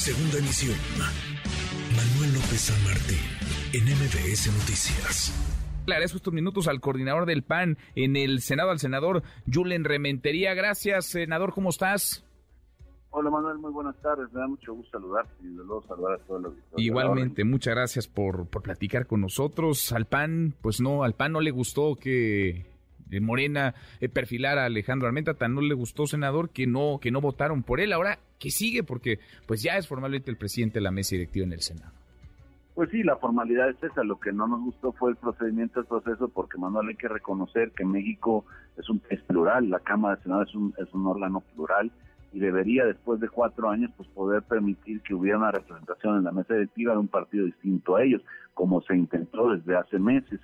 Segunda emisión. Manuel López San Martín, en MBS Noticias. Le agradezco estos minutos al coordinador del PAN en el Senado, al senador Julen Rementería. Gracias, senador, ¿cómo estás? Hola Manuel, muy buenas tardes. Me da mucho gusto saludarte y de luego saludar a todos los Igualmente, muchas gracias por, por platicar con nosotros. Al PAN, pues no, al PAN no le gustó que Morena eh, perfilara a Alejandro Armenta, tan no le gustó, senador, que no, que no votaron por él. Ahora, ¿qué sigue? Porque pues ya es formalmente el presidente de la mesa directiva en el Senado. Pues sí, la formalidad es esa. Lo que no nos gustó fue el procedimiento, el proceso, porque Manuel hay que reconocer que México es un país plural, la Cámara de Senado es un, es un órgano plural y debería después de cuatro años pues poder permitir que hubiera una representación en la mesa directiva de un partido distinto a ellos, como se intentó desde hace meses.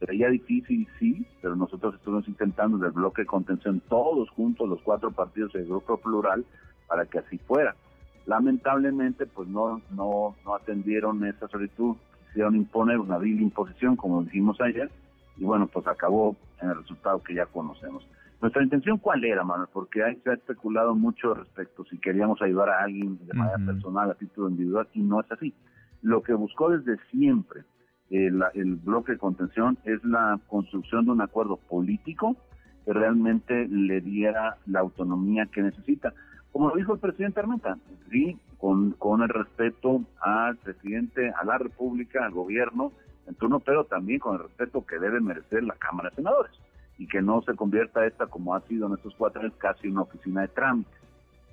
Sería difícil, sí, pero nosotros estuvimos intentando del bloque de contención todos juntos, los cuatro partidos del grupo plural, para que así fuera. Lamentablemente, pues no, no, no atendieron esa solicitud, quisieron imponer una vil imposición, como dijimos ayer, y bueno, pues acabó en el resultado que ya conocemos. Nuestra intención cuál era, Manuel, porque se ha especulado mucho respecto si queríamos ayudar a alguien de manera personal, a título individual, y no es así. Lo que buscó desde siempre el, el bloque de contención es la construcción de un acuerdo político que realmente le diera la autonomía que necesita. Como lo dijo el presidente Armenta, sí, con, el respeto al presidente, a la República, al gobierno en turno, pero también con el respeto que debe merecer la Cámara de Senadores y que no se convierta esta, como ha sido en estos cuatro años, casi una oficina de trámite.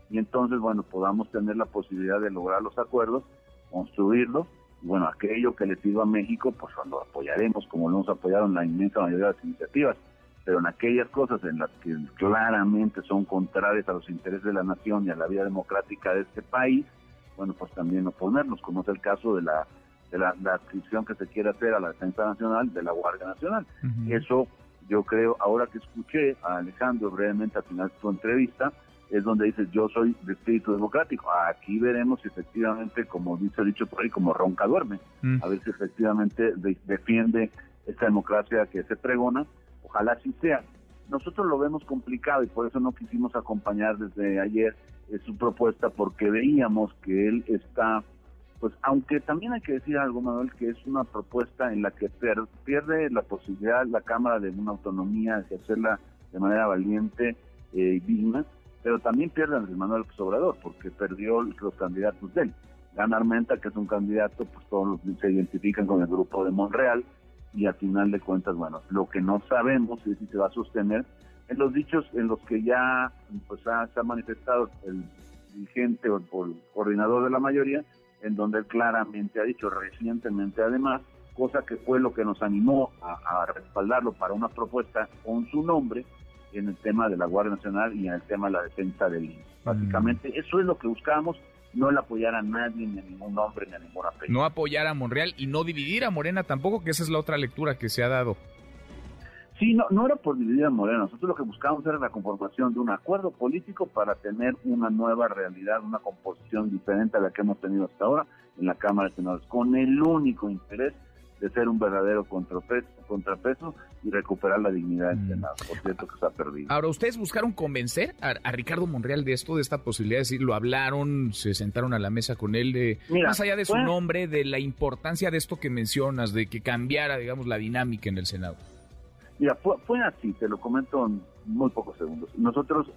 Y entonces, bueno, podamos tener la posibilidad de lograr los acuerdos, construirlos, bueno, aquello que le sirva a México, pues lo apoyaremos, como lo hemos apoyado en la inmensa mayoría de las iniciativas, pero en aquellas cosas en las que claramente son contrarias a los intereses de la nación y a la vida democrática de este país, bueno, pues también oponernos, como es el caso de la de la, adscripción que se quiere hacer a la defensa nacional de la Guardia Nacional. Eso yo creo, ahora que escuché a Alejandro brevemente al final de su entrevista, es donde dice yo soy de espíritu democrático. Aquí veremos si efectivamente, como dice dicho por ahí, como ronca duerme, mm. a ver si efectivamente defiende esta democracia que se pregona. Ojalá así sea. Nosotros lo vemos complicado y por eso no quisimos acompañar desde ayer su propuesta porque veíamos que él está pues aunque también hay que decir algo, Manuel, que es una propuesta en la que pierde la posibilidad la Cámara de una autonomía, de hacerla de manera valiente eh, y digna, pero también pierde el Manuel Sobrador, porque perdió los candidatos de él. Gana Armenta, que es un candidato, pues todos se identifican con el grupo de Monreal, y al final de cuentas, bueno, lo que no sabemos es si se va a sostener en los dichos en los que ya pues ha, se ha manifestado el dirigente o el coordinador de la mayoría, en donde él claramente ha dicho recientemente además, cosa que fue lo que nos animó a, respaldarlo para una propuesta con su nombre en el tema de la Guardia Nacional y en el tema de la defensa del INSS. Mm. Básicamente, eso es lo que buscábamos, no el apoyar a nadie, ni a ningún nombre, ni a ninguna apellido. No apoyar a Monreal y no dividir a Morena tampoco, que esa es la otra lectura que se ha dado. Sí, no, no era por dividir a Morena. Nosotros lo que buscábamos era la conformación de un acuerdo político para tener una nueva realidad, una composición diferente a la que hemos tenido hasta ahora en la Cámara de Senadores, con el único interés de ser un verdadero contrapeso, contrapeso y recuperar la dignidad del mm. Senado. Por cierto, que ha perdido. Ahora, ¿ustedes buscaron convencer a, Ricardo Monreal de esto, de esta posibilidad? de decir, lo hablaron, se sentaron a la mesa con él, de, más allá de su nombre, de la importancia de esto que mencionas, de que cambiara, digamos, la dinámica en el Senado. Mira, fue, así, te lo comento en muy pocos segundos. Nosotros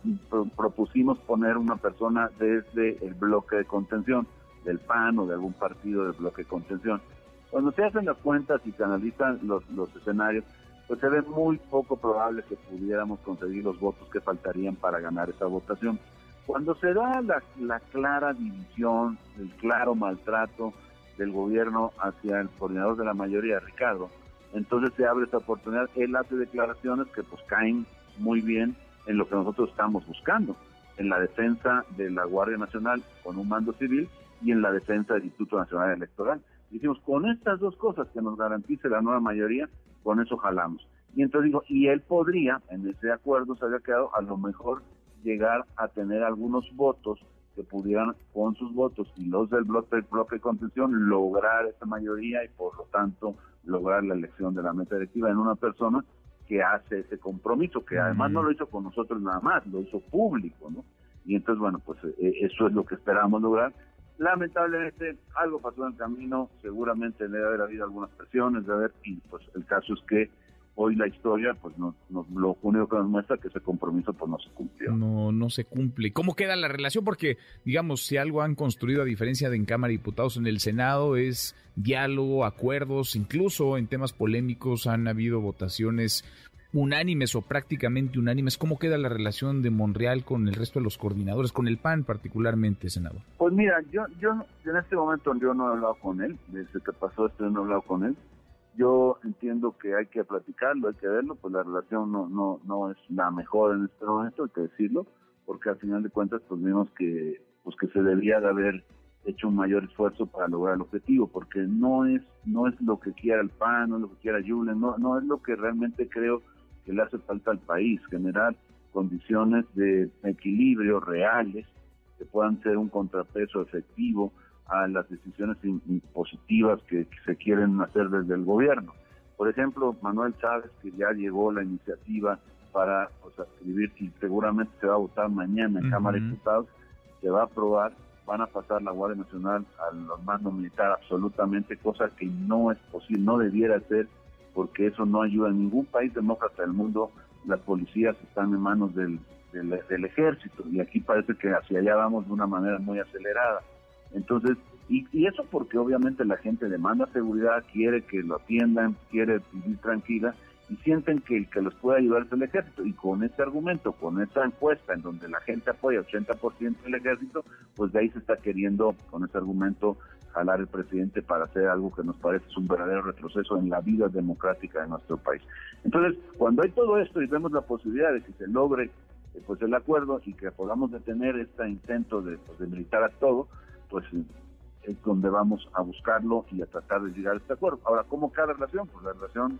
propusimos poner una persona desde el bloque de contención, del PAN o de algún partido del bloque de contención. Cuando se hacen las cuentas y se analizan los, escenarios, pues se ve muy poco probable que pudiéramos conseguir los votos que faltarían para ganar esa votación. Cuando se da la, la clara división, el claro maltrato del gobierno hacia el coordinador de la mayoría, Ricardo, entonces se abre esta oportunidad. Él hace declaraciones que pues caen muy bien en lo que nosotros estamos buscando, en la defensa de la Guardia Nacional con un mando civil y en la defensa del Instituto Nacional Electoral. Dijimos, con estas dos cosas que nos garantice la nueva mayoría, con eso jalamos. Y entonces digo, y él podría, en ese acuerdo se había quedado, a lo mejor llegar a tener algunos votos que pudieran con sus votos y los del bloque, del bloque de contención lograr esa mayoría y por lo tanto lograr la elección de la meta directiva en una persona que hace ese compromiso, que además no lo hizo con nosotros nada más, lo hizo público, ¿no? Y entonces, bueno, pues eh, eso es lo que esperamos lograr. Lamentablemente algo pasó en el camino, seguramente debe haber habido algunas presiones, de haber, y pues el caso es que hoy la historia, pues no, lo único que nos muestra que ese compromiso pues no se cumplió. No, no se cumple. ¿Cómo queda la relación? Porque, digamos, si algo han construido a diferencia de en Cámara de Diputados, en el Senado es diálogo, acuerdos, incluso en temas polémicos han habido votaciones unánimes o prácticamente unánimes. ¿Cómo queda la relación de Monreal con el resto de los coordinadores, con el PAN particularmente, senador? Pues mira, yo, yo en este momento yo no he hablado con él, desde que pasó esto no he hablado con él. Yo entiendo que hay que platicarlo, hay que verlo, pues la relación no, no, no es la mejor en este momento, hay que decirlo, porque al final de cuentas pues vimos que, pues que se debía de haber hecho un mayor esfuerzo para lograr el objetivo, porque no es, no es lo que quiera el PAN, no es lo que quiera Julen, no, no es lo que realmente creo que le hace falta al país, generar condiciones de equilibrio reales que puedan ser un contrapeso efectivo a las decisiones impositivas que, se quieren hacer desde el gobierno. Por ejemplo, Manuel Chávez, que ya llegó la iniciativa para escribir y seguramente se va a votar mañana en Cámara de Diputados, se va a aprobar, van a pasar la Guardia Nacional al mando militar absolutamente, cosa que no es posible, no debiera ser porque eso no ayuda en ningún país demócrata del mundo. Las policías están en manos del, del, ejército y aquí parece que hacia allá vamos de una manera muy acelerada. Entonces, y, y, eso porque obviamente la gente demanda seguridad, quiere que lo atiendan, quiere vivir tranquila y sienten que el que los puede ayudar es el ejército. Y con este argumento, con esta encuesta en donde la gente apoya 80% del ejército, pues de ahí se está queriendo, con ese argumento, jalar el presidente para hacer algo que nos parece un verdadero retroceso en la vida democrática de nuestro país. Entonces, cuando hay todo esto y vemos la posibilidad de que se logre eh, pues el acuerdo y que podamos detener este intento de, pues, de militar a todo, pues es donde vamos a buscarlo y a tratar de llegar a este acuerdo. Ahora, ¿cómo la relación? Pues la relación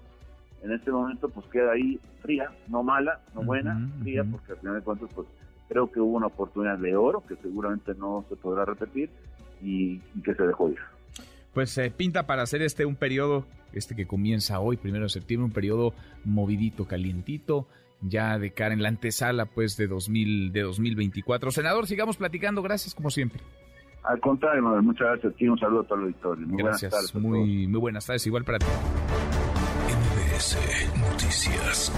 en este momento pues queda ahí fría, no mala, no buena, fría, porque al final de cuentas pues creo que hubo una oportunidad de oro que seguramente no se podrá repetir y, que se dejó ir. Pues se pinta para hacer este un periodo, este que comienza hoy, primero de septiembre, un periodo movidito, calientito, ya de cara en la antesala pues de 2000, de 2024. Senador, sigamos platicando, gracias como siempre. Al contrario, muchas gracias. Aquí un saludo a todo el auditorio. Muy gracias, buenas tardes. Muy, muy buenas tardes, igual para ti. Noticias.